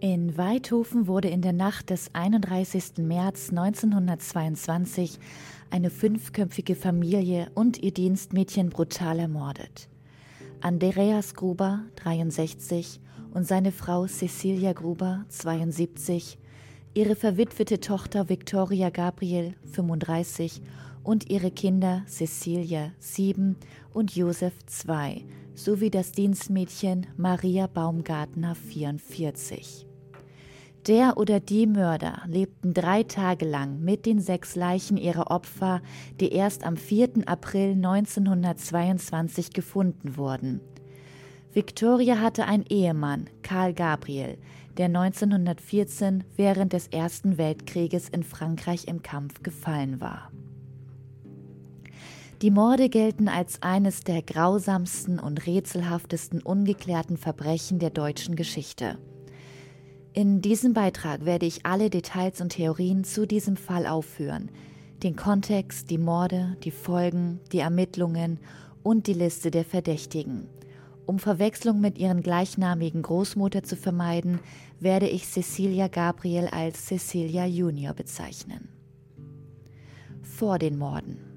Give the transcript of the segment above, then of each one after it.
In Weidhofen wurde in der Nacht des 31. März 1922 eine fünfköpfige Familie und ihr Dienstmädchen brutal ermordet. Andreas Gruber, 63, und seine Frau Cecilia Gruber, 72, ihre verwitwete Tochter Victoria Gabriel, 35, und ihre Kinder Cecilia, 7, und Josef, 2, sowie das Dienstmädchen Maria Baumgartner, 44. Der oder die Mörder lebten drei Tage lang mit den sechs Leichen ihrer Opfer, die erst am 4. April 1922 gefunden wurden. Victoria hatte einen Ehemann, Karl Gabriel, der 1914 während des Ersten Weltkrieges in Frankreich im Kampf gefallen war. Die Morde gelten als eines der grausamsten und rätselhaftesten ungeklärten Verbrechen der deutschen Geschichte. In diesem Beitrag werde ich alle Details und Theorien zu diesem Fall aufführen, den Kontext, die Morde, die Folgen, die Ermittlungen und die Liste der Verdächtigen. Um Verwechslung mit ihren gleichnamigen Großmutter zu vermeiden, werde ich Cecilia Gabriel als Cecilia Junior bezeichnen. Vor den Morden.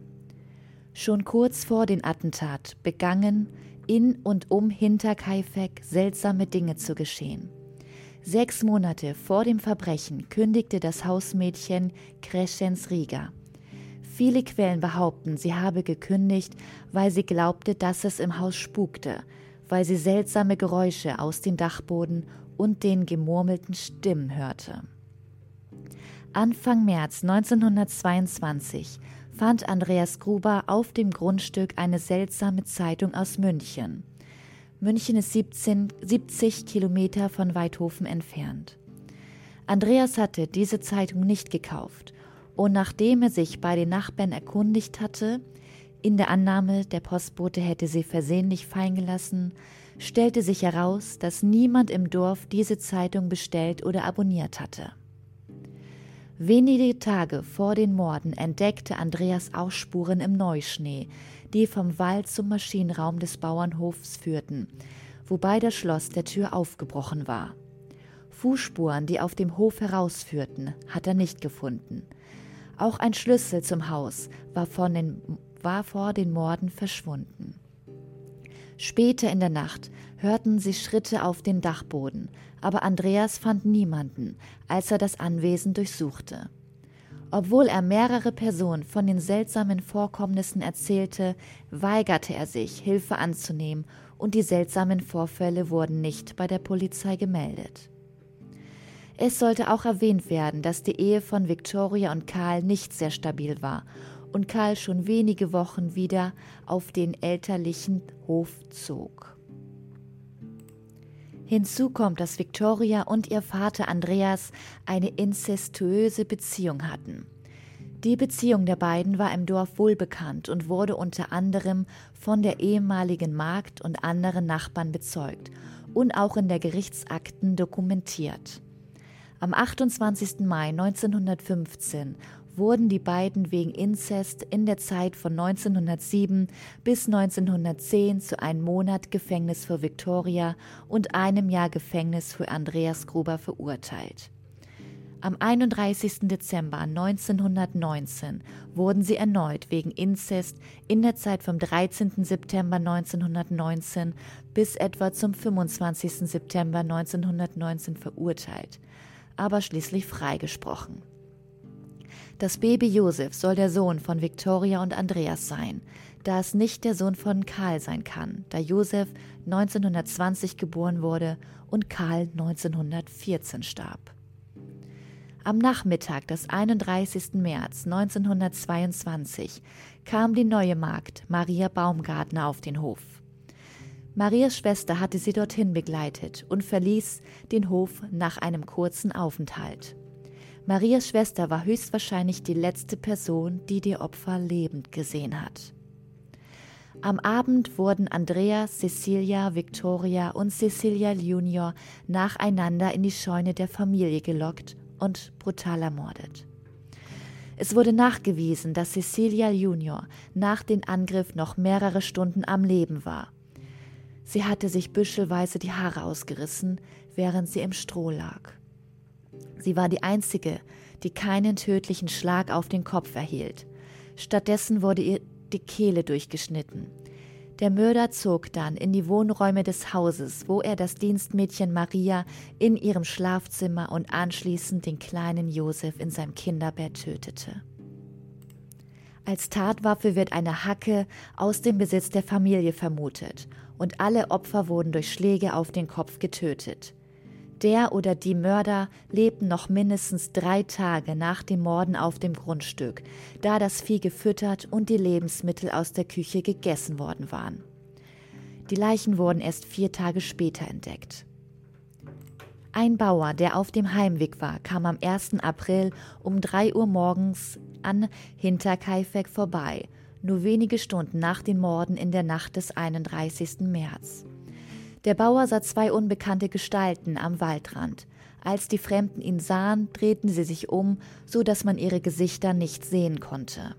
Schon kurz vor den Attentat begangen in und um Hinterkaifeck seltsame Dinge zu geschehen. Sechs Monate vor dem Verbrechen kündigte das Hausmädchen Crescens Rieger. Viele Quellen behaupten, sie habe gekündigt, weil sie glaubte, dass es im Haus spukte, weil sie seltsame Geräusche aus dem Dachboden und den gemurmelten Stimmen hörte. Anfang März 1922 fand Andreas Gruber auf dem Grundstück eine seltsame Zeitung aus München. München ist 17, 70 Kilometer von Weidhofen entfernt. Andreas hatte diese Zeitung nicht gekauft und nachdem er sich bei den Nachbarn erkundigt hatte, in der Annahme, der Postbote hätte sie versehentlich fallen gelassen, stellte sich heraus, dass niemand im Dorf diese Zeitung bestellt oder abonniert hatte. Wenige Tage vor den Morden entdeckte Andreas Ausspuren im Neuschnee, die vom Wald zum Maschinenraum des Bauernhofs führten, wobei das Schloss der Tür aufgebrochen war. Fußspuren, die auf dem Hof herausführten, hat er nicht gefunden. Auch ein Schlüssel zum Haus war, den, war vor den Morden verschwunden. Später in der Nacht hörten sie Schritte auf den Dachboden, aber Andreas fand niemanden, als er das Anwesen durchsuchte. Obwohl er mehrere Personen von den seltsamen Vorkommnissen erzählte, weigerte er sich, Hilfe anzunehmen, und die seltsamen Vorfälle wurden nicht bei der Polizei gemeldet. Es sollte auch erwähnt werden, dass die Ehe von Victoria und Karl nicht sehr stabil war und Karl schon wenige Wochen wieder auf den elterlichen Hof zog. Hinzu kommt, dass Victoria und ihr Vater Andreas eine inzestuöse Beziehung hatten. Die Beziehung der beiden war im Dorf wohlbekannt und wurde unter anderem von der ehemaligen Magd und anderen Nachbarn bezeugt und auch in der Gerichtsakten dokumentiert. Am 28. Mai 1915 wurden die beiden wegen Inzest in der Zeit von 1907 bis 1910 zu einem Monat Gefängnis für Victoria und einem Jahr Gefängnis für Andreas Gruber verurteilt. Am 31. Dezember 1919 wurden sie erneut wegen Inzest in der Zeit vom 13. September 1919 bis etwa zum 25. September 1919 verurteilt, aber schließlich freigesprochen. Das Baby Josef soll der Sohn von Viktoria und Andreas sein, da es nicht der Sohn von Karl sein kann, da Josef 1920 geboren wurde und Karl 1914 starb. Am Nachmittag des 31. März 1922 kam die neue Magd Maria Baumgartner auf den Hof. Marias Schwester hatte sie dorthin begleitet und verließ den Hof nach einem kurzen Aufenthalt. Marias Schwester war höchstwahrscheinlich die letzte Person, die die Opfer lebend gesehen hat. Am Abend wurden Andrea, Cecilia, Victoria und Cecilia Junior nacheinander in die Scheune der Familie gelockt und brutal ermordet. Es wurde nachgewiesen, dass Cecilia Junior nach dem Angriff noch mehrere Stunden am Leben war. Sie hatte sich büschelweise die Haare ausgerissen, während sie im Stroh lag. Sie war die Einzige, die keinen tödlichen Schlag auf den Kopf erhielt. Stattdessen wurde ihr die Kehle durchgeschnitten. Der Mörder zog dann in die Wohnräume des Hauses, wo er das Dienstmädchen Maria in ihrem Schlafzimmer und anschließend den kleinen Josef in seinem Kinderbett tötete. Als Tatwaffe wird eine Hacke aus dem Besitz der Familie vermutet und alle Opfer wurden durch Schläge auf den Kopf getötet. Der oder die Mörder lebten noch mindestens drei Tage nach dem Morden auf dem Grundstück, da das Vieh gefüttert und die Lebensmittel aus der Küche gegessen worden waren. Die Leichen wurden erst vier Tage später entdeckt. Ein Bauer, der auf dem Heimweg war, kam am 1. April um 3 Uhr morgens an Hinterkaifeck vorbei, nur wenige Stunden nach den Morden in der Nacht des 31. März. Der Bauer sah zwei unbekannte Gestalten am Waldrand. Als die Fremden ihn sahen, drehten sie sich um, so dass man ihre Gesichter nicht sehen konnte.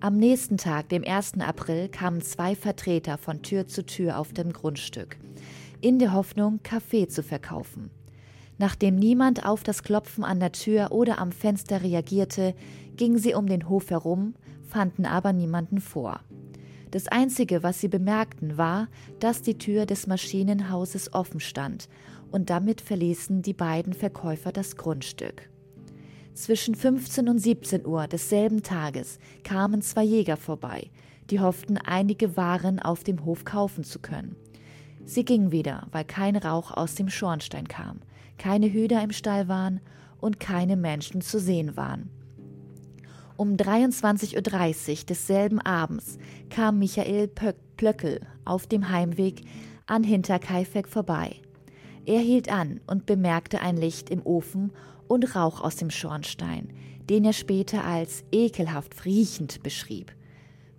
Am nächsten Tag, dem 1. April, kamen zwei Vertreter von Tür zu Tür auf dem Grundstück, in der Hoffnung, Kaffee zu verkaufen. Nachdem niemand auf das Klopfen an der Tür oder am Fenster reagierte, gingen sie um den Hof herum, fanden aber niemanden vor. Das Einzige, was sie bemerkten, war, dass die Tür des Maschinenhauses offen stand, und damit verließen die beiden Verkäufer das Grundstück. Zwischen 15 und 17 Uhr desselben Tages kamen zwei Jäger vorbei, die hofften, einige Waren auf dem Hof kaufen zu können. Sie gingen wieder, weil kein Rauch aus dem Schornstein kam, keine Hüder im Stall waren und keine Menschen zu sehen waren. Um 23.30 Uhr desselben Abends kam Michael Plöckel auf dem Heimweg an Hinterkaifeck vorbei. Er hielt an und bemerkte ein Licht im Ofen und Rauch aus dem Schornstein, den er später als ekelhaft riechend beschrieb.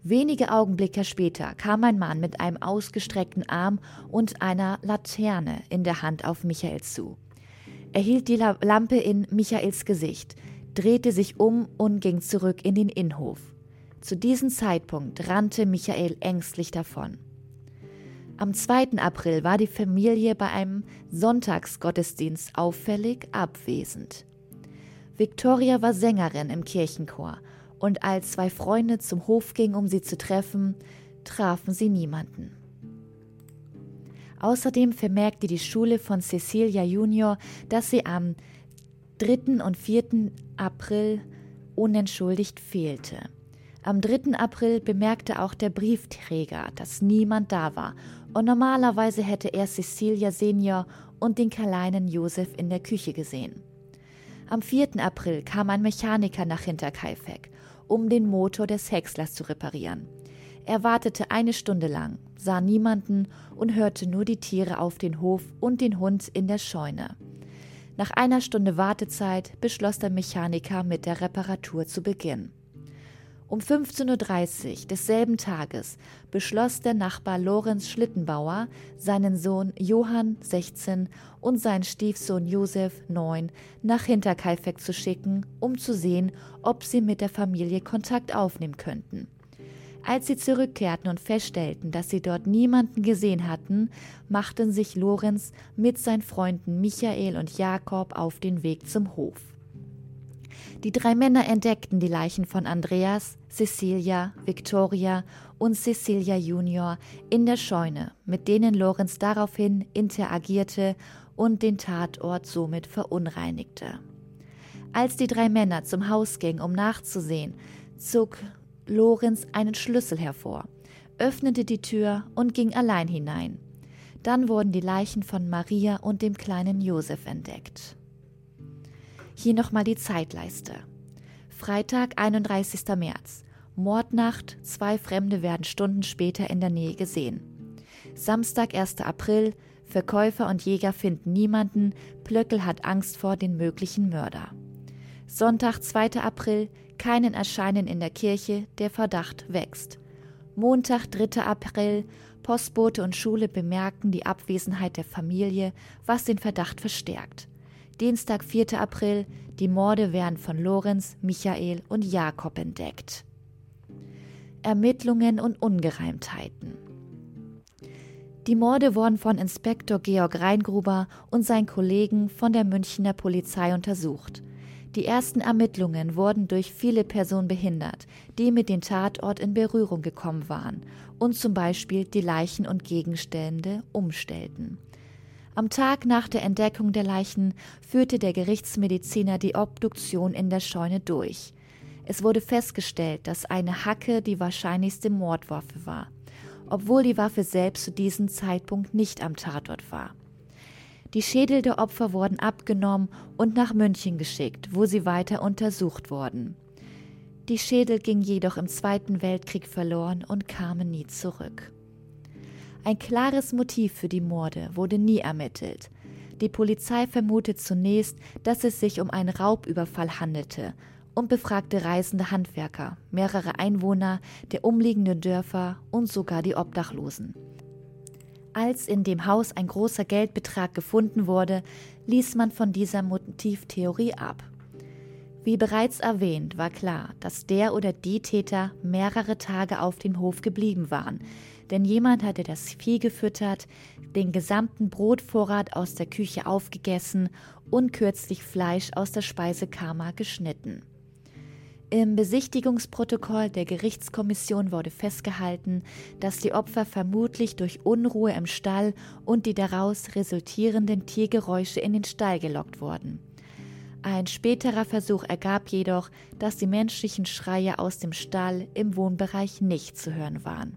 Wenige Augenblicke später kam ein Mann mit einem ausgestreckten Arm und einer Laterne in der Hand auf Michael zu. Er hielt die Lampe in Michaels Gesicht, drehte sich um und ging zurück in den Innenhof. Zu diesem Zeitpunkt rannte Michael ängstlich davon. Am 2. April war die Familie bei einem Sonntagsgottesdienst auffällig abwesend. Victoria war Sängerin im Kirchenchor und als zwei Freunde zum Hof gingen, um sie zu treffen, trafen sie niemanden. Außerdem vermerkte die Schule von Cecilia Junior, dass sie am 3. und 4. April unentschuldigt fehlte. Am 3. April bemerkte auch der Briefträger, dass niemand da war, und normalerweise hätte er Cecilia Senior und den kleinen Josef in der Küche gesehen. Am 4. April kam ein Mechaniker nach Hinterkaifeck, um den Motor des Häckslers zu reparieren. Er wartete eine Stunde lang, sah niemanden und hörte nur die Tiere auf den Hof und den Hund in der Scheune. Nach einer Stunde Wartezeit beschloss der Mechaniker mit der Reparatur zu beginnen. Um 15.30 Uhr desselben Tages beschloss der Nachbar Lorenz Schlittenbauer, seinen Sohn Johann 16 und seinen Stiefsohn Josef 9 nach Hinterkaifeck zu schicken, um zu sehen, ob sie mit der Familie Kontakt aufnehmen könnten. Als sie zurückkehrten und feststellten, dass sie dort niemanden gesehen hatten, machten sich Lorenz mit seinen Freunden Michael und Jakob auf den Weg zum Hof. Die drei Männer entdeckten die Leichen von Andreas, Cecilia, Victoria und Cecilia Junior in der Scheune, mit denen Lorenz daraufhin interagierte und den Tatort somit verunreinigte. Als die drei Männer zum Haus gingen, um nachzusehen, zog Lorenz einen Schlüssel hervor, öffnete die Tür und ging allein hinein. Dann wurden die Leichen von Maria und dem kleinen Josef entdeckt. Hier nochmal die Zeitleiste. Freitag, 31. März. Mordnacht, zwei Fremde werden Stunden später in der Nähe gesehen. Samstag, 1. April, Verkäufer und Jäger finden niemanden, Plöckel hat Angst vor den möglichen Mörder. Sonntag, 2. April, keinen Erscheinen in der Kirche, der Verdacht wächst. Montag, 3. April, Postbote und Schule bemerken die Abwesenheit der Familie, was den Verdacht verstärkt. Dienstag, 4. April, die Morde werden von Lorenz, Michael und Jakob entdeckt. Ermittlungen und Ungereimtheiten. Die Morde wurden von Inspektor Georg Reingruber und seinen Kollegen von der Münchner Polizei untersucht. Die ersten Ermittlungen wurden durch viele Personen behindert, die mit dem Tatort in Berührung gekommen waren und zum Beispiel die Leichen und Gegenstände umstellten. Am Tag nach der Entdeckung der Leichen führte der Gerichtsmediziner die Obduktion in der Scheune durch. Es wurde festgestellt, dass eine Hacke die wahrscheinlichste Mordwaffe war obwohl die Waffe selbst zu diesem Zeitpunkt nicht am Tatort war. Die Schädel der Opfer wurden abgenommen und nach München geschickt, wo sie weiter untersucht wurden. Die Schädel gingen jedoch im Zweiten Weltkrieg verloren und kamen nie zurück. Ein klares Motiv für die Morde wurde nie ermittelt. Die Polizei vermutet zunächst, dass es sich um einen Raubüberfall handelte und befragte reisende Handwerker, mehrere Einwohner der umliegenden Dörfer und sogar die Obdachlosen. Als in dem Haus ein großer Geldbetrag gefunden wurde, ließ man von dieser Motivtheorie ab. Wie bereits erwähnt, war klar, dass der oder die Täter mehrere Tage auf dem Hof geblieben waren, denn jemand hatte das Vieh gefüttert, den gesamten Brotvorrat aus der Küche aufgegessen und kürzlich Fleisch aus der Speisekammer geschnitten. Im Besichtigungsprotokoll der Gerichtskommission wurde festgehalten, dass die Opfer vermutlich durch Unruhe im Stall und die daraus resultierenden Tiergeräusche in den Stall gelockt wurden. Ein späterer Versuch ergab jedoch, dass die menschlichen Schreie aus dem Stall im Wohnbereich nicht zu hören waren.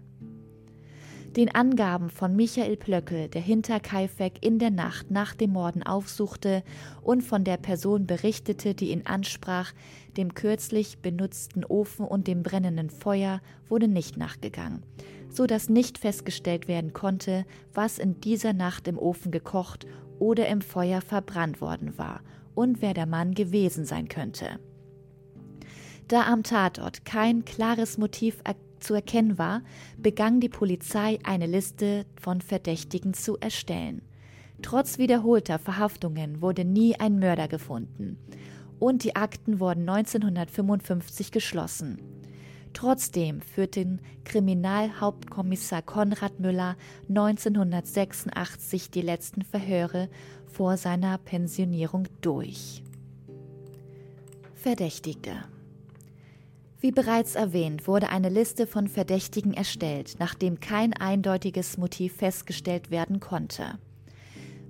Den Angaben von Michael Plöckel, der Hinterkaifeck in der Nacht nach dem Morden aufsuchte und von der Person berichtete, die ihn ansprach, dem kürzlich benutzten Ofen und dem brennenden Feuer, wurde nicht nachgegangen, so dass nicht festgestellt werden konnte, was in dieser Nacht im Ofen gekocht oder im Feuer verbrannt worden war und wer der Mann gewesen sein könnte. Da am Tatort kein klares Motiv erkannt zu erkennen war, begann die Polizei eine Liste von Verdächtigen zu erstellen. Trotz wiederholter Verhaftungen wurde nie ein Mörder gefunden und die Akten wurden 1955 geschlossen. Trotzdem führte Kriminalhauptkommissar Konrad Müller 1986 die letzten Verhöre vor seiner Pensionierung durch. Verdächtigte wie bereits erwähnt, wurde eine Liste von Verdächtigen erstellt, nachdem kein eindeutiges Motiv festgestellt werden konnte.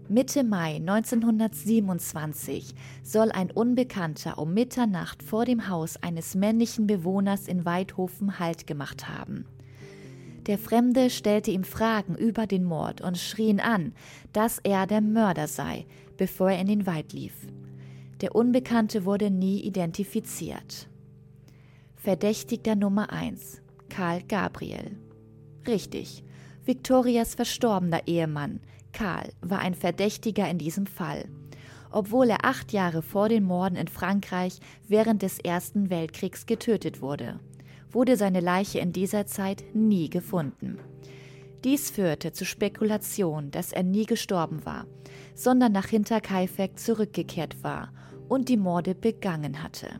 Mitte Mai 1927 soll ein Unbekannter um Mitternacht vor dem Haus eines männlichen Bewohners in Weidhofen Halt gemacht haben. Der Fremde stellte ihm Fragen über den Mord und schrie ihn an, dass er der Mörder sei, bevor er in den Wald lief. Der Unbekannte wurde nie identifiziert. Verdächtigter Nummer 1 Karl Gabriel. Richtig. Victorias verstorbener Ehemann, Karl, war ein Verdächtiger in diesem Fall. Obwohl er acht Jahre vor den Morden in Frankreich während des Ersten Weltkriegs getötet wurde, wurde seine Leiche in dieser Zeit nie gefunden. Dies führte zu Spekulation, dass er nie gestorben war, sondern nach Hinterkaifeck zurückgekehrt war und die Morde begangen hatte.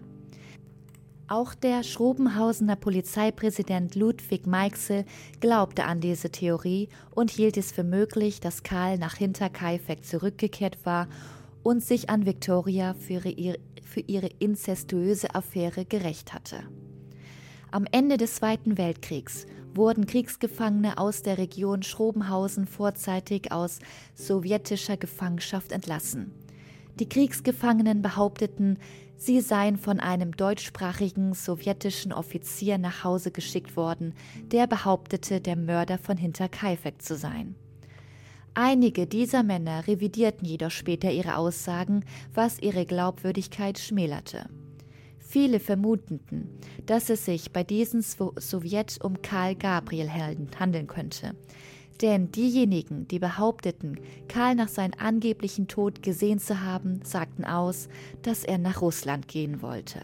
Auch der Schrobenhausener Polizeipräsident Ludwig Meixel glaubte an diese Theorie und hielt es für möglich, dass Karl nach Hinterkaifeck zurückgekehrt war und sich an Victoria für ihre, für ihre inzestuöse Affäre gerecht hatte. Am Ende des Zweiten Weltkriegs wurden Kriegsgefangene aus der Region Schrobenhausen vorzeitig aus sowjetischer Gefangenschaft entlassen. Die Kriegsgefangenen behaupteten, Sie seien von einem deutschsprachigen sowjetischen Offizier nach Hause geschickt worden, der behauptete, der Mörder von Hinterkaifeck zu sein. Einige dieser Männer revidierten jedoch später ihre Aussagen, was ihre Glaubwürdigkeit schmälerte. Viele vermuteten, dass es sich bei diesen Sowjet um Karl Gabriel handeln könnte, denn diejenigen, die behaupteten, Karl nach seinem angeblichen Tod gesehen zu haben, sagten aus, dass er nach Russland gehen wollte.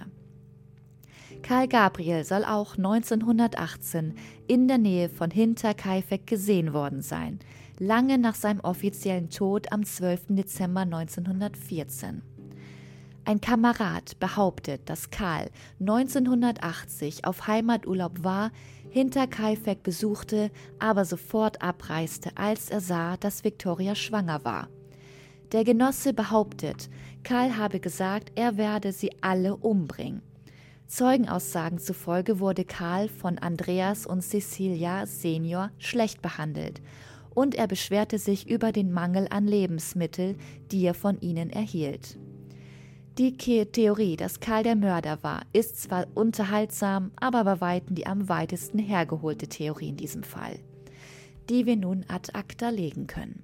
Karl Gabriel soll auch 1918 in der Nähe von Hinterkaifeck gesehen worden sein, lange nach seinem offiziellen Tod am 12. Dezember 1914. Ein Kamerad behauptet, dass Karl 1980 auf Heimaturlaub war, Hinterkaifeck besuchte, aber sofort abreiste, als er sah, dass Victoria schwanger war. Der Genosse behauptet, Karl habe gesagt, er werde sie alle umbringen. Zeugenaussagen zufolge wurde Karl von Andreas und Cecilia Senior schlecht behandelt und er beschwerte sich über den Mangel an Lebensmitteln, die er von ihnen erhielt. Die Theorie, dass Karl der Mörder war, ist zwar unterhaltsam, aber bei weitem die am weitesten hergeholte Theorie in diesem Fall, die wir nun ad acta legen können.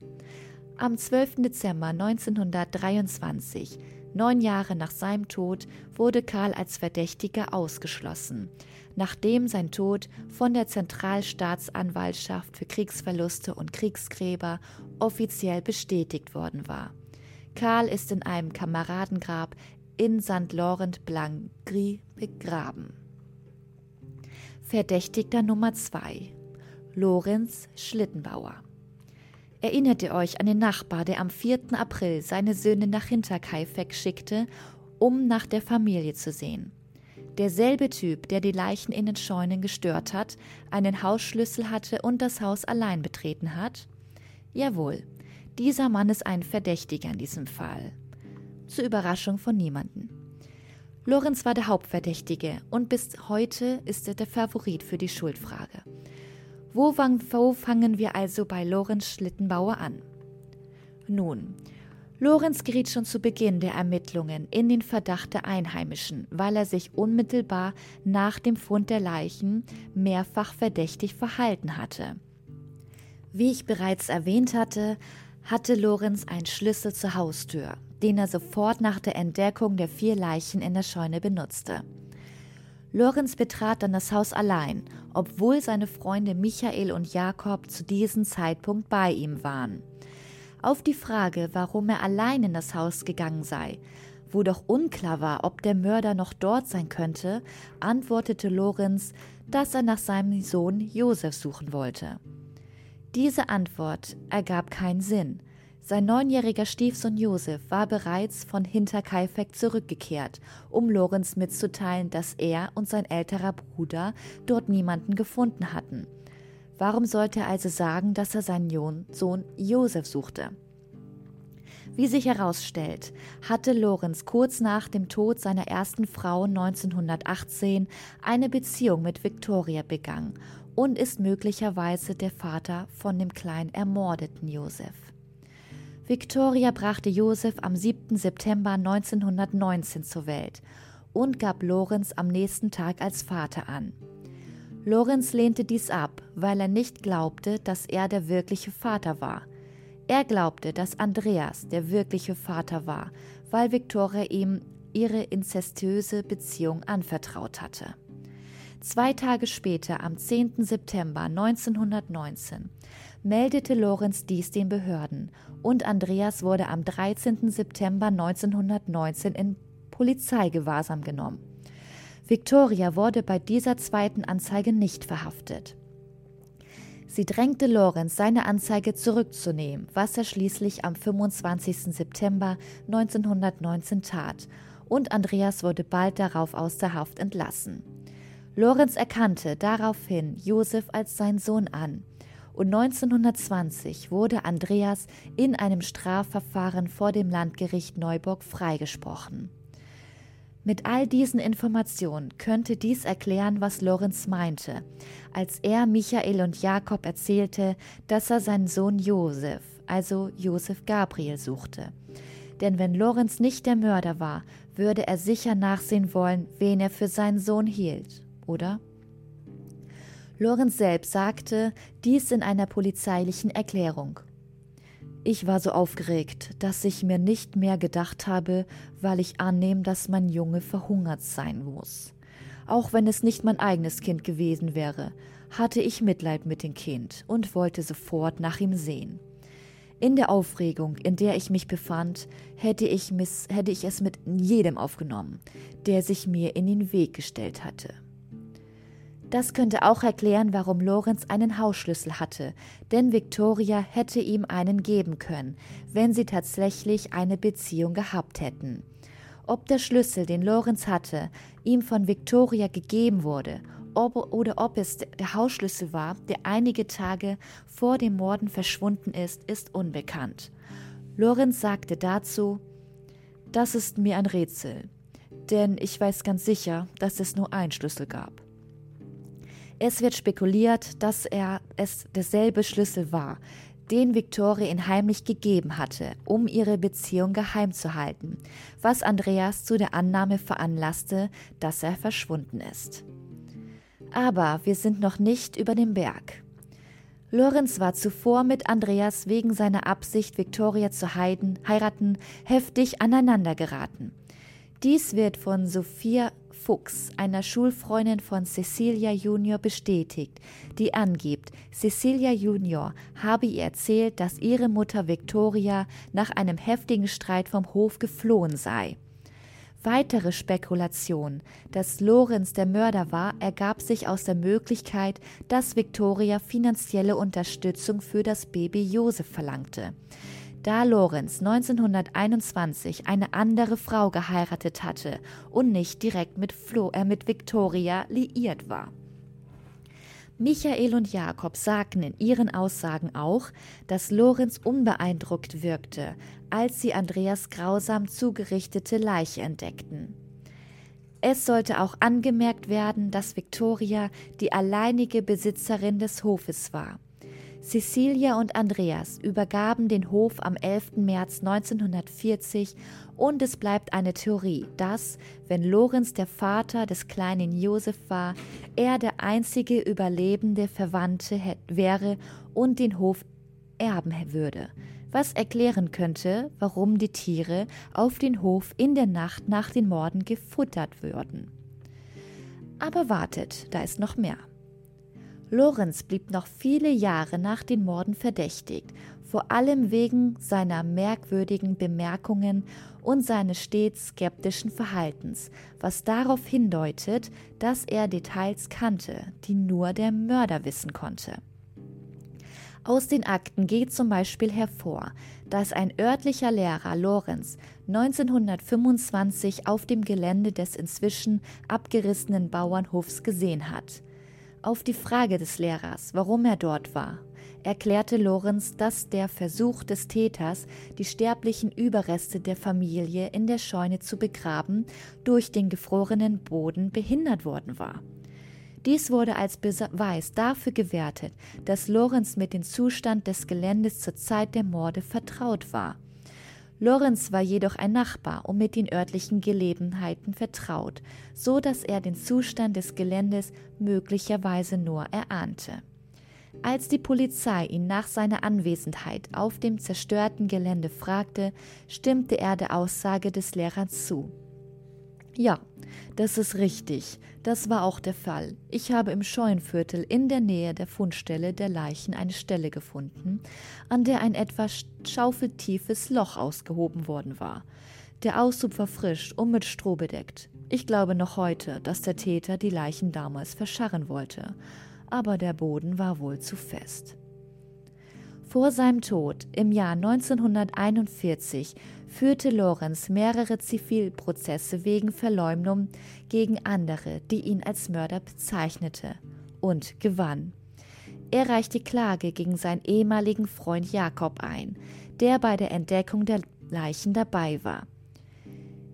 Am 12. Dezember 1923, neun Jahre nach seinem Tod, wurde Karl als Verdächtiger ausgeschlossen, nachdem sein Tod von der Zentralstaatsanwaltschaft für Kriegsverluste und Kriegsgräber offiziell bestätigt worden war. Karl ist in einem Kameradengrab in St. Laurent Blanc-Gris begraben. Verdächtigter Nummer 2 Lorenz Schlittenbauer. Erinnert ihr euch an den Nachbar, der am 4. April seine Söhne nach Hinterkaifeck schickte, um nach der Familie zu sehen? Derselbe Typ, der die Leichen in den Scheunen gestört hat, einen Hausschlüssel hatte und das Haus allein betreten hat? Jawohl, dieser Mann ist ein Verdächtiger in diesem Fall. Zur Überraschung von niemanden. Lorenz war der Hauptverdächtige und bis heute ist er der Favorit für die Schuldfrage. Wo, fangen wir also bei Lorenz Schlittenbauer an? Nun, Lorenz geriet schon zu Beginn der Ermittlungen in den Verdacht der Einheimischen, weil er sich unmittelbar nach dem Fund der Leichen mehrfach verdächtig verhalten hatte. Wie ich bereits erwähnt hatte, hatte Lorenz einen Schlüssel zur Haustür, den er sofort nach der Entdeckung der vier Leichen in der Scheune benutzte. Lorenz betrat dann das Haus allein, obwohl seine Freunde Michael und Jakob zu diesem Zeitpunkt bei ihm waren. Auf die Frage, warum er allein in das Haus gegangen sei, wo doch unklar war, ob der Mörder noch dort sein könnte, antwortete Lorenz, dass er nach seinem Sohn Josef suchen wollte. Diese Antwort ergab keinen Sinn. Sein neunjähriger Stiefsohn Josef war bereits von Hinterkaifeck zurückgekehrt, um Lorenz mitzuteilen, dass er und sein älterer Bruder dort niemanden gefunden hatten. Warum sollte er also sagen, dass er seinen Sohn Josef suchte? Wie sich herausstellt, hatte Lorenz kurz nach dem Tod seiner ersten Frau 1918 eine Beziehung mit Victoria begangen und ist möglicherweise der Vater von dem kleinen ermordeten Josef. Victoria brachte Josef am 7. September 1919 zur Welt und gab Lorenz am nächsten Tag als Vater an. Lorenz lehnte dies ab, weil er nicht glaubte, dass er der wirkliche Vater war. Er glaubte, dass Andreas der wirkliche Vater war, weil Victoria ihm ihre inzestiöse Beziehung anvertraut hatte. Zwei Tage später, am 10. September 1919, meldete Lorenz dies den Behörden und Andreas wurde am 13. September 1919 in Polizeigewahrsam genommen. Victoria wurde bei dieser zweiten Anzeige nicht verhaftet. Sie drängte Lorenz, seine Anzeige zurückzunehmen, was er schließlich am 25. September 1919 tat, und Andreas wurde bald darauf aus der Haft entlassen. Lorenz erkannte daraufhin Josef als sein Sohn an und 1920 wurde Andreas in einem Strafverfahren vor dem Landgericht Neuburg freigesprochen. Mit all diesen Informationen könnte dies erklären, was Lorenz meinte, als er Michael und Jakob erzählte, dass er seinen Sohn Josef, also Josef Gabriel, suchte. Denn wenn Lorenz nicht der Mörder war, würde er sicher nachsehen wollen, wen er für seinen Sohn hielt oder? Lorenz selbst sagte dies in einer polizeilichen Erklärung. Ich war so aufgeregt, dass ich mir nicht mehr gedacht habe, weil ich annehme, dass mein Junge verhungert sein muss. Auch wenn es nicht mein eigenes Kind gewesen wäre, hatte ich Mitleid mit dem Kind und wollte sofort nach ihm sehen. In der Aufregung, in der ich mich befand, hätte ich, hätte ich es mit jedem aufgenommen, der sich mir in den Weg gestellt hatte. Das könnte auch erklären, warum Lorenz einen Hausschlüssel hatte, denn Victoria hätte ihm einen geben können, wenn sie tatsächlich eine Beziehung gehabt hätten. Ob der Schlüssel, den Lorenz hatte, ihm von Victoria gegeben wurde ob, oder ob es der Hausschlüssel war, der einige Tage vor dem Morden verschwunden ist, ist unbekannt. Lorenz sagte dazu, das ist mir ein Rätsel, denn ich weiß ganz sicher, dass es nur einen Schlüssel gab. Es wird spekuliert, dass er es derselbe Schlüssel war, den Victoria ihn heimlich gegeben hatte, um ihre Beziehung geheim zu halten, was Andreas zu der Annahme veranlasste, dass er verschwunden ist. Aber wir sind noch nicht über dem Berg. Lorenz war zuvor mit Andreas wegen seiner Absicht, Victoria zu heiraten, heftig aneinandergeraten. Dies wird von Sophia Fuchs, einer Schulfreundin von Cecilia Junior, bestätigt, die angibt, Cecilia Junior habe ihr erzählt, dass ihre Mutter Victoria nach einem heftigen Streit vom Hof geflohen sei. Weitere Spekulation, dass Lorenz der Mörder war, ergab sich aus der Möglichkeit, dass Victoria finanzielle Unterstützung für das Baby Josef verlangte. Da Lorenz 1921 eine andere Frau geheiratet hatte und nicht direkt mit, Flo, äh, mit Victoria liiert war. Michael und Jakob sagten in ihren Aussagen auch, dass Lorenz unbeeindruckt wirkte, als sie Andreas grausam zugerichtete Leiche entdeckten. Es sollte auch angemerkt werden, dass Victoria die alleinige Besitzerin des Hofes war. Cecilia und Andreas übergaben den Hof am 11. März 1940 und es bleibt eine Theorie, dass, wenn Lorenz der Vater des kleinen Josef war, er der einzige überlebende Verwandte wäre und den Hof erben würde, was erklären könnte, warum die Tiere auf den Hof in der Nacht nach den Morden gefuttert würden. Aber wartet, da ist noch mehr. Lorenz blieb noch viele Jahre nach den Morden verdächtigt, vor allem wegen seiner merkwürdigen Bemerkungen und seines stets skeptischen Verhaltens, was darauf hindeutet, dass er Details kannte, die nur der Mörder wissen konnte. Aus den Akten geht zum Beispiel hervor, dass ein örtlicher Lehrer Lorenz 1925 auf dem Gelände des inzwischen abgerissenen Bauernhofs gesehen hat. Auf die Frage des Lehrers, warum er dort war, erklärte Lorenz, dass der Versuch des Täters, die sterblichen Überreste der Familie in der Scheune zu begraben, durch den gefrorenen Boden behindert worden war. Dies wurde als Beweis dafür gewertet, dass Lorenz mit dem Zustand des Geländes zur Zeit der Morde vertraut war. Lorenz war jedoch ein Nachbar und mit den örtlichen Gelegenheiten vertraut, so dass er den Zustand des Geländes möglicherweise nur erahnte. Als die Polizei ihn nach seiner Anwesenheit auf dem zerstörten Gelände fragte, stimmte er der Aussage des Lehrers zu. Ja, das ist richtig. Das war auch der Fall. Ich habe im Scheunviertel in der Nähe der Fundstelle der Leichen eine Stelle gefunden, an der ein etwa schaufeltiefes Loch ausgehoben worden war. Der Aushub war frisch und mit Stroh bedeckt. Ich glaube noch heute, dass der Täter die Leichen damals verscharren wollte, aber der Boden war wohl zu fest. Vor seinem Tod im Jahr 1941 führte Lorenz mehrere Zivilprozesse wegen Verleumdung gegen andere, die ihn als Mörder bezeichnete, und gewann. Er reichte Klage gegen seinen ehemaligen Freund Jakob ein, der bei der Entdeckung der Leichen dabei war.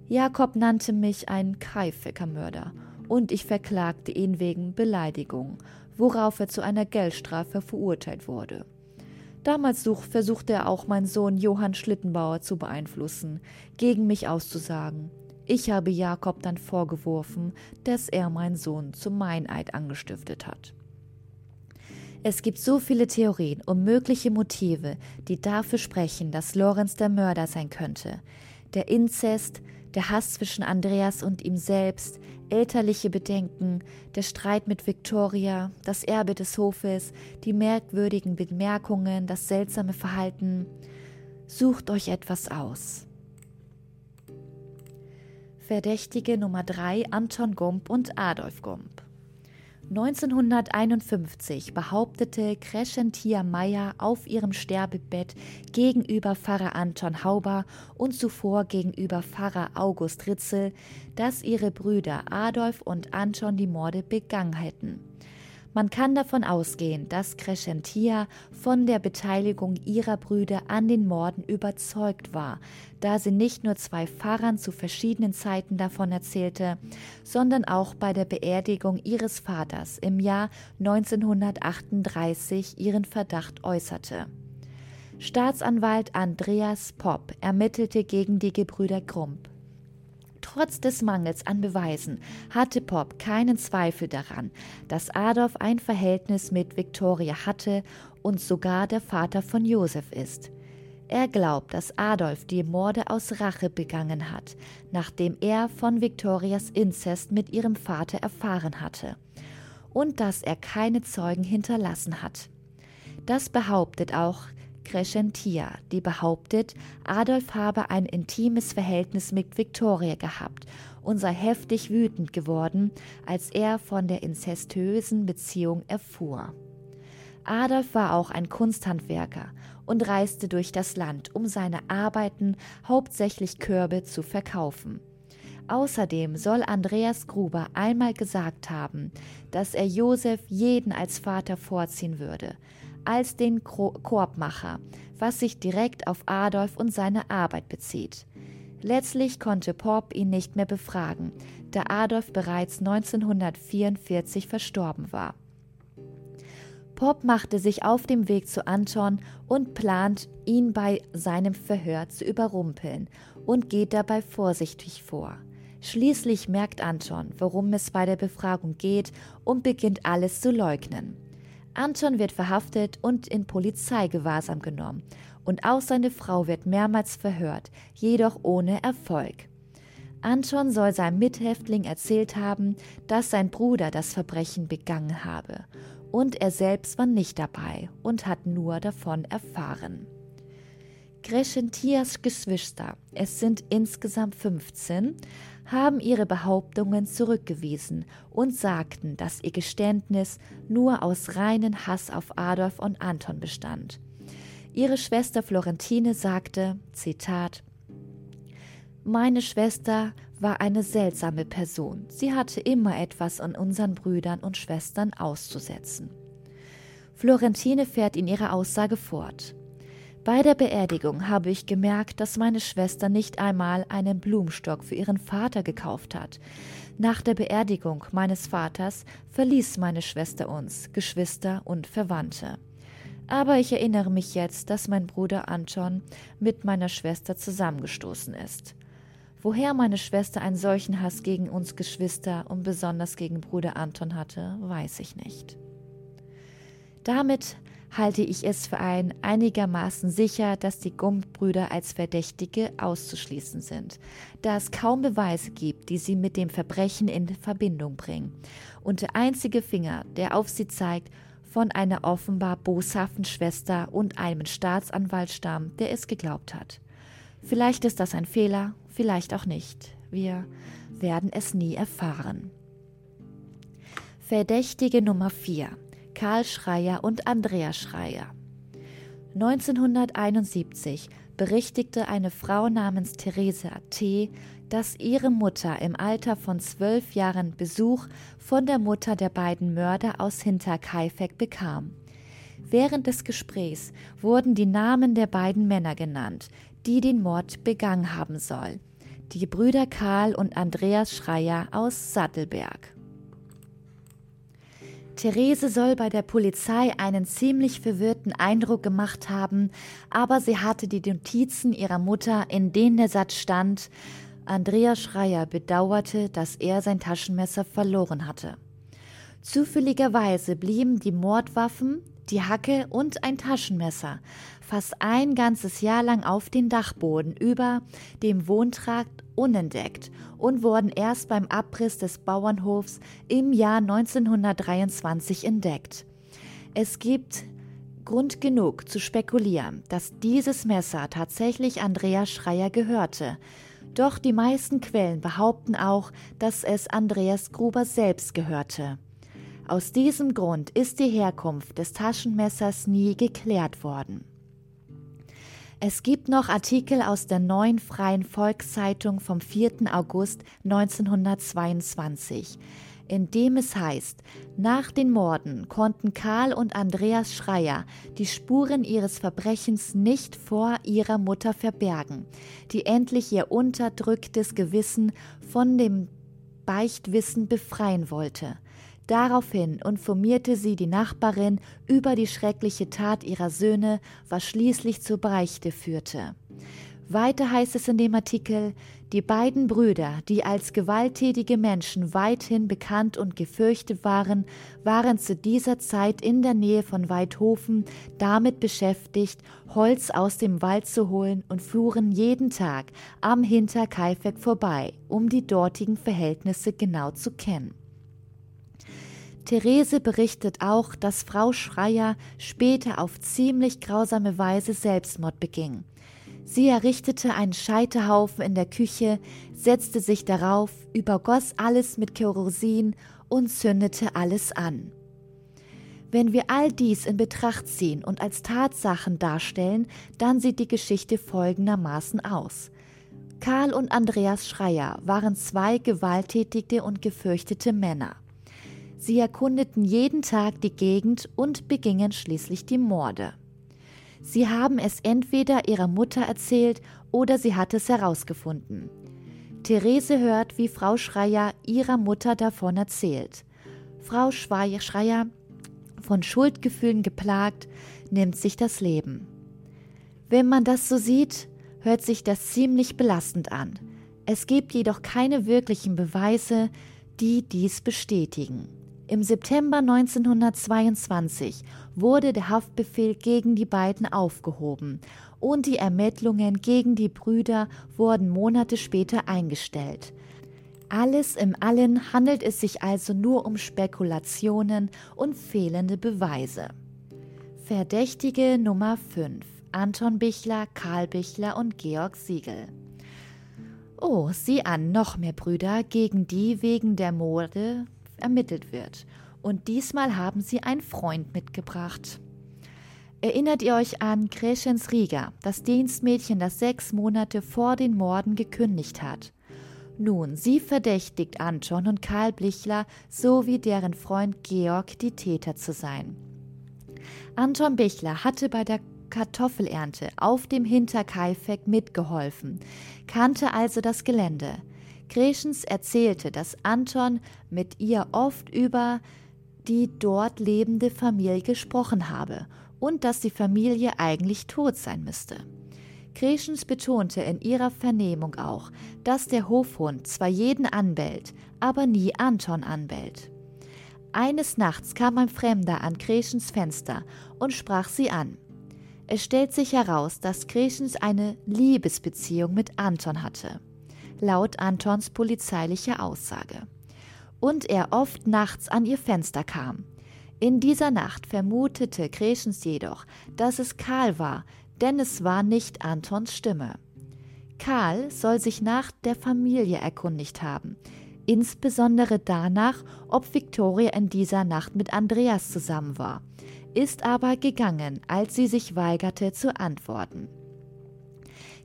Jakob nannte mich einen Kaifecker-Mörder und ich verklagte ihn wegen Beleidigung, worauf er zu einer Geldstrafe verurteilt wurde. Damals versuchte er auch meinen Sohn Johann Schlittenbauer zu beeinflussen, gegen mich auszusagen. Ich habe Jakob dann vorgeworfen, dass er meinen Sohn zum Meineid angestiftet hat. Es gibt so viele Theorien und mögliche Motive, die dafür sprechen, dass Lorenz der Mörder sein könnte. Der Inzest, der Hass zwischen Andreas und ihm selbst, elterliche Bedenken, der Streit mit Victoria, das Erbe des Hofes, die merkwürdigen Bemerkungen, das seltsame Verhalten. Sucht euch etwas aus. Verdächtige Nummer 3 Anton Gump und Adolf Gump. 1951 behauptete Crescentia Meyer auf ihrem Sterbebett gegenüber Pfarrer Anton Hauber und zuvor gegenüber Pfarrer August Ritzel, dass ihre Brüder Adolf und Anton die Morde begangen hätten. Man kann davon ausgehen, dass Crescentia von der Beteiligung ihrer Brüder an den Morden überzeugt war, da sie nicht nur zwei Pfarrern zu verschiedenen Zeiten davon erzählte, sondern auch bei der Beerdigung ihres Vaters im Jahr 1938 ihren Verdacht äußerte. Staatsanwalt Andreas Popp ermittelte gegen die Gebrüder Grump. Trotz des Mangels an Beweisen hatte Pop keinen Zweifel daran, dass Adolf ein Verhältnis mit Victoria hatte und sogar der Vater von Josef ist. Er glaubt, dass Adolf die Morde aus Rache begangen hat, nachdem er von Victorias Inzest mit ihrem Vater erfahren hatte, und dass er keine Zeugen hinterlassen hat. Das behauptet auch Crescentia, die behauptet, Adolf habe ein intimes Verhältnis mit Victoria gehabt und sei heftig wütend geworden, als er von der inzestösen Beziehung erfuhr. Adolf war auch ein Kunsthandwerker und reiste durch das Land, um seine Arbeiten, hauptsächlich Körbe, zu verkaufen. Außerdem soll Andreas Gruber einmal gesagt haben, dass er Josef jeden als Vater vorziehen würde, als den Korbmacher, was sich direkt auf Adolf und seine Arbeit bezieht. Letztlich konnte Pop ihn nicht mehr befragen, da Adolf bereits 1944 verstorben war. Pop machte sich auf dem Weg zu Anton und plant, ihn bei seinem Verhör zu überrumpeln und geht dabei vorsichtig vor. Schließlich merkt Anton, worum es bei der Befragung geht und beginnt alles zu leugnen. Anton wird verhaftet und in Polizeigewahrsam genommen und auch seine Frau wird mehrmals verhört, jedoch ohne Erfolg. Anton soll seinem Mithäftling erzählt haben, dass sein Bruder das Verbrechen begangen habe, und er selbst war nicht dabei und hat nur davon erfahren. Crescentias Geschwister, es sind insgesamt 15, haben ihre Behauptungen zurückgewiesen und sagten, dass ihr Geständnis nur aus reinen Hass auf Adolf und Anton bestand. Ihre Schwester Florentine sagte, Zitat, Meine Schwester war eine seltsame Person. Sie hatte immer etwas an unseren Brüdern und Schwestern auszusetzen. Florentine fährt in ihrer Aussage fort. Bei der Beerdigung habe ich gemerkt, dass meine Schwester nicht einmal einen Blumenstock für ihren Vater gekauft hat. Nach der Beerdigung meines Vaters verließ meine Schwester uns, Geschwister und Verwandte. Aber ich erinnere mich jetzt, dass mein Bruder Anton mit meiner Schwester zusammengestoßen ist. Woher meine Schwester einen solchen Hass gegen uns Geschwister und besonders gegen Bruder Anton hatte, weiß ich nicht. Damit halte ich es für ein einigermaßen sicher, dass die Gump-Brüder als Verdächtige auszuschließen sind, da es kaum Beweise gibt, die sie mit dem Verbrechen in Verbindung bringen. Und der einzige Finger, der auf sie zeigt, von einer offenbar boshaften Schwester und einem Staatsanwalt stammt, der es geglaubt hat. Vielleicht ist das ein Fehler, vielleicht auch nicht. Wir werden es nie erfahren. Verdächtige Nummer 4. Karl Schreier und Andrea Schreier. 1971 berichtigte eine Frau namens Theresa T., dass ihre Mutter im Alter von zwölf Jahren Besuch von der Mutter der beiden Mörder aus Hinterkaifeck bekam. Während des Gesprächs wurden die Namen der beiden Männer genannt, die den Mord begangen haben sollen. Die Brüder Karl und Andreas Schreier aus Sattelberg. Therese soll bei der Polizei einen ziemlich verwirrten Eindruck gemacht haben, aber sie hatte die Notizen ihrer Mutter, in denen der Satz stand, Andreas Schreier bedauerte, dass er sein Taschenmesser verloren hatte. Zufälligerweise blieben die Mordwaffen, die Hacke und ein Taschenmesser fast ein ganzes Jahr lang auf den Dachboden über dem Wohntrakt unentdeckt und wurden erst beim Abriss des Bauernhofs im Jahr 1923 entdeckt. Es gibt Grund genug zu spekulieren, dass dieses Messer tatsächlich Andreas Schreier gehörte. Doch die meisten Quellen behaupten auch, dass es Andreas Gruber selbst gehörte. Aus diesem Grund ist die Herkunft des Taschenmessers nie geklärt worden. Es gibt noch Artikel aus der neuen Freien Volkszeitung vom 4. August 1922, in dem es heißt, nach den Morden konnten Karl und Andreas Schreier die Spuren ihres Verbrechens nicht vor ihrer Mutter verbergen, die endlich ihr unterdrücktes Gewissen von dem Beichtwissen befreien wollte. Daraufhin informierte sie die Nachbarin über die schreckliche Tat ihrer Söhne, was schließlich zur Beichte führte. Weiter heißt es in dem Artikel, die beiden Brüder, die als gewalttätige Menschen weithin bekannt und gefürchtet waren, waren zu dieser Zeit in der Nähe von Weidhofen damit beschäftigt, Holz aus dem Wald zu holen und fuhren jeden Tag am Hinterkaifeck vorbei, um die dortigen Verhältnisse genau zu kennen. Therese berichtet auch, dass Frau Schreier später auf ziemlich grausame Weise Selbstmord beging. Sie errichtete einen Scheiterhaufen in der Küche, setzte sich darauf, übergoss alles mit Kerosin und zündete alles an. Wenn wir all dies in Betracht ziehen und als Tatsachen darstellen, dann sieht die Geschichte folgendermaßen aus. Karl und Andreas Schreier waren zwei gewalttätige und gefürchtete Männer. Sie erkundeten jeden Tag die Gegend und begingen schließlich die Morde. Sie haben es entweder ihrer Mutter erzählt oder sie hat es herausgefunden. Therese hört, wie Frau Schreier ihrer Mutter davon erzählt. Frau Schreier, von Schuldgefühlen geplagt, nimmt sich das Leben. Wenn man das so sieht, hört sich das ziemlich belastend an. Es gibt jedoch keine wirklichen Beweise, die dies bestätigen. Im September 1922 wurde der Haftbefehl gegen die beiden aufgehoben und die Ermittlungen gegen die Brüder wurden Monate später eingestellt. Alles im Allen handelt es sich also nur um Spekulationen und fehlende Beweise. Verdächtige Nummer 5 Anton Bichler, Karl Bichler und Georg Siegel. Oh, sieh an, noch mehr Brüder, gegen die wegen der Morde ermittelt wird. Und diesmal haben sie einen Freund mitgebracht. Erinnert ihr euch an Kreschens Rieger, das Dienstmädchen, das sechs Monate vor den Morden gekündigt hat? Nun, sie verdächtigt Anton und Karl Blichler sowie deren Freund Georg, die Täter zu sein. Anton Bichler hatte bei der Kartoffelernte auf dem Hinterkaifeck mitgeholfen, kannte also das Gelände. Kreschens erzählte, dass Anton mit ihr oft über die dort lebende Familie gesprochen habe und dass die Familie eigentlich tot sein müsste. Kreschens betonte in ihrer Vernehmung auch, dass der Hofhund zwar jeden anbellt, aber nie Anton anbellt. Eines Nachts kam ein Fremder an Kreschens Fenster und sprach sie an. Es stellt sich heraus, dass Kreschens eine Liebesbeziehung mit Anton hatte laut Antons polizeilicher Aussage. Und er oft nachts an ihr Fenster kam. In dieser Nacht vermutete Kreschens jedoch, dass es Karl war, denn es war nicht Antons Stimme. Karl soll sich nach der Familie erkundigt haben, insbesondere danach, ob Viktoria in dieser Nacht mit Andreas zusammen war, ist aber gegangen, als sie sich weigerte zu antworten.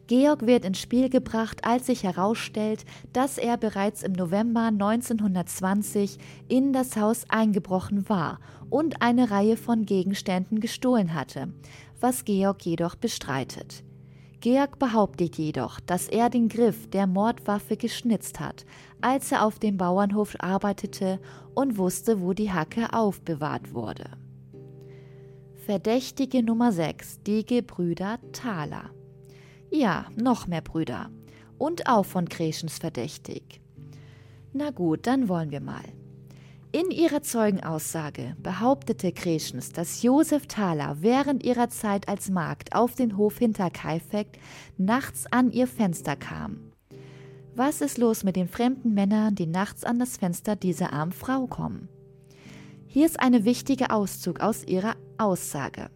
Georg wird ins Spiel gebracht, als sich herausstellt, dass er bereits im November 1920 in das Haus eingebrochen war und eine Reihe von Gegenständen gestohlen hatte, was Georg jedoch bestreitet. Georg behauptet jedoch, dass er den Griff der Mordwaffe geschnitzt hat, als er auf dem Bauernhof arbeitete und wusste, wo die Hacke aufbewahrt wurde. Verdächtige Nummer 6, die Gebrüder Thaler. Ja, noch mehr Brüder. Und auch von Kreschens verdächtig. Na gut, dann wollen wir mal. In ihrer Zeugenaussage behauptete Kreschens, dass Josef Thaler während ihrer Zeit als Magd auf den Hof hinter Kaifek nachts an ihr Fenster kam. Was ist los mit den fremden Männern, die nachts an das Fenster dieser armen Frau kommen? Hier ist eine wichtige Auszug aus ihrer Aussage.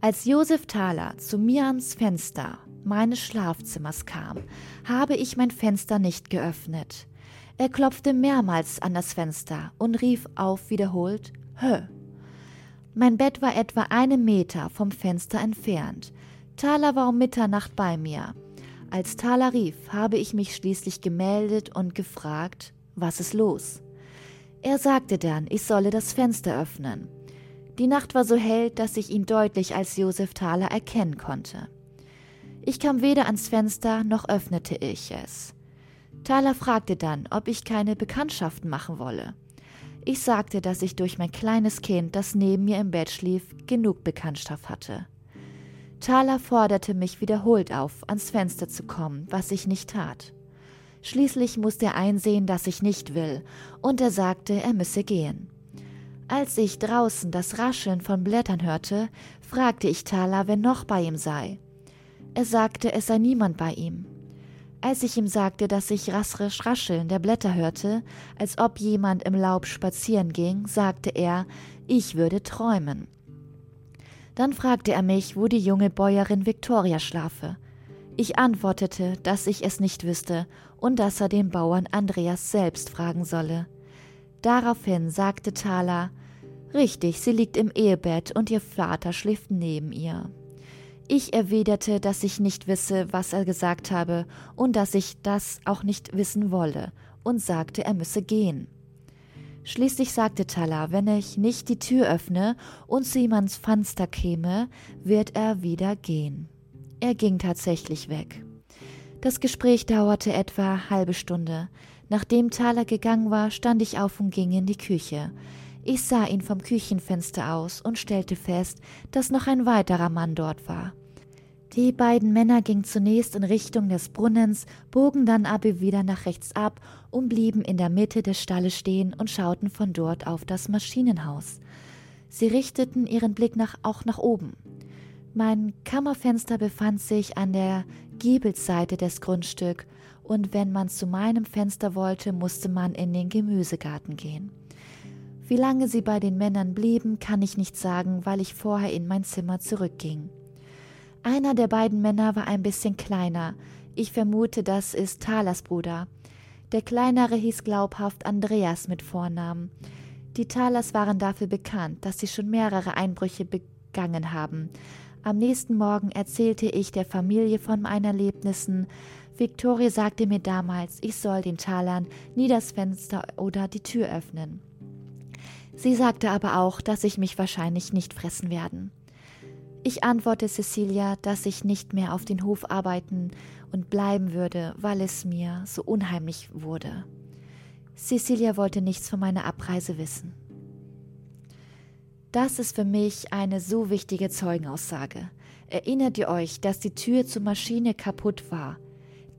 Als Josef Thaler zu mir ans Fenster meines Schlafzimmers kam, habe ich mein Fenster nicht geöffnet. Er klopfte mehrmals an das Fenster und rief auf wiederholt Hö. Mein Bett war etwa einen Meter vom Fenster entfernt. Thaler war um Mitternacht bei mir. Als Thaler rief, habe ich mich schließlich gemeldet und gefragt, was ist los? Er sagte dann, ich solle das Fenster öffnen. Die Nacht war so hell, dass ich ihn deutlich als Josef Thaler erkennen konnte. Ich kam weder ans Fenster noch öffnete ich es. Thaler fragte dann, ob ich keine Bekanntschaften machen wolle. Ich sagte, dass ich durch mein kleines Kind, das neben mir im Bett schlief, genug Bekanntschaft hatte. Thaler forderte mich wiederholt auf, ans Fenster zu kommen, was ich nicht tat. Schließlich musste er einsehen, dass ich nicht will, und er sagte, er müsse gehen. Als ich draußen das Rascheln von Blättern hörte, fragte ich Thaler, wer noch bei ihm sei. Er sagte, es sei niemand bei ihm. Als ich ihm sagte, dass ich rasrisch Rascheln der Blätter hörte, als ob jemand im Laub spazieren ging, sagte er, ich würde träumen. Dann fragte er mich, wo die junge Bäuerin Victoria schlafe. Ich antwortete, dass ich es nicht wüsste und dass er den Bauern Andreas selbst fragen solle. Daraufhin sagte Thaler, Richtig, sie liegt im Ehebett und ihr Vater schläft neben ihr. Ich erwiderte, dass ich nicht wisse, was er gesagt habe und dass ich das auch nicht wissen wolle, und sagte, er müsse gehen. Schließlich sagte Tala, wenn ich nicht die Tür öffne und zu ihm Fenster käme, wird er wieder gehen. Er ging tatsächlich weg. Das Gespräch dauerte etwa halbe Stunde. Nachdem Thaler gegangen war, stand ich auf und ging in die Küche. Ich sah ihn vom Küchenfenster aus und stellte fest, dass noch ein weiterer Mann dort war. Die beiden Männer gingen zunächst in Richtung des Brunnens, bogen dann aber wieder nach rechts ab und blieben in der Mitte des Stalles stehen und schauten von dort auf das Maschinenhaus. Sie richteten ihren Blick nach, auch nach oben. Mein Kammerfenster befand sich an der Giebelsseite des Grundstücks, und wenn man zu meinem Fenster wollte, musste man in den Gemüsegarten gehen. Wie lange sie bei den Männern blieben, kann ich nicht sagen, weil ich vorher in mein Zimmer zurückging. Einer der beiden Männer war ein bisschen kleiner. Ich vermute, das ist Thalers Bruder. Der kleinere hieß glaubhaft Andreas mit Vornamen. Die Thalers waren dafür bekannt, dass sie schon mehrere Einbrüche begangen haben. Am nächsten Morgen erzählte ich der Familie von meinen Erlebnissen. Victoria sagte mir damals, ich soll den Talern nie das Fenster oder die Tür öffnen. Sie sagte aber auch, dass ich mich wahrscheinlich nicht fressen werden. Ich antworte Cecilia, dass ich nicht mehr auf den Hof arbeiten und bleiben würde, weil es mir so unheimlich wurde. Cecilia wollte nichts von meiner Abreise wissen. Das ist für mich eine so wichtige Zeugenaussage. Erinnert ihr euch, dass die Tür zur Maschine kaputt war?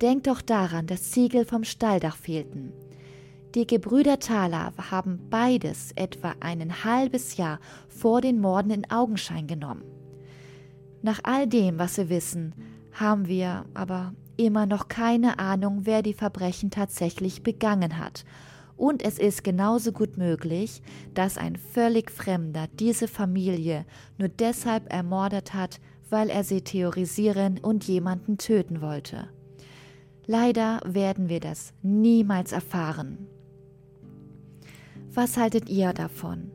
Denkt doch daran, dass Ziegel vom Stalldach fehlten. Die Gebrüder Thaler haben beides etwa ein halbes Jahr vor den Morden in Augenschein genommen. Nach all dem, was wir wissen, haben wir aber immer noch keine Ahnung, wer die Verbrechen tatsächlich begangen hat. Und es ist genauso gut möglich, dass ein völlig Fremder diese Familie nur deshalb ermordet hat, weil er sie theorisieren und jemanden töten wollte. Leider werden wir das niemals erfahren. Was haltet ihr davon?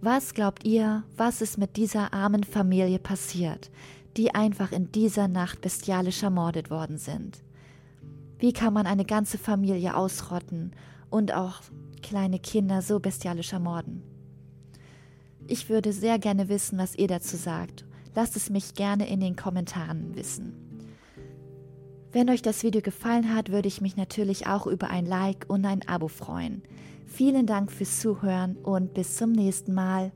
Was glaubt ihr, was ist mit dieser armen Familie passiert, die einfach in dieser Nacht bestialisch ermordet worden sind? Wie kann man eine ganze Familie ausrotten und auch kleine Kinder so bestialisch ermorden? Ich würde sehr gerne wissen, was ihr dazu sagt. Lasst es mich gerne in den Kommentaren wissen. Wenn euch das Video gefallen hat, würde ich mich natürlich auch über ein Like und ein Abo freuen. Vielen Dank fürs Zuhören und bis zum nächsten Mal.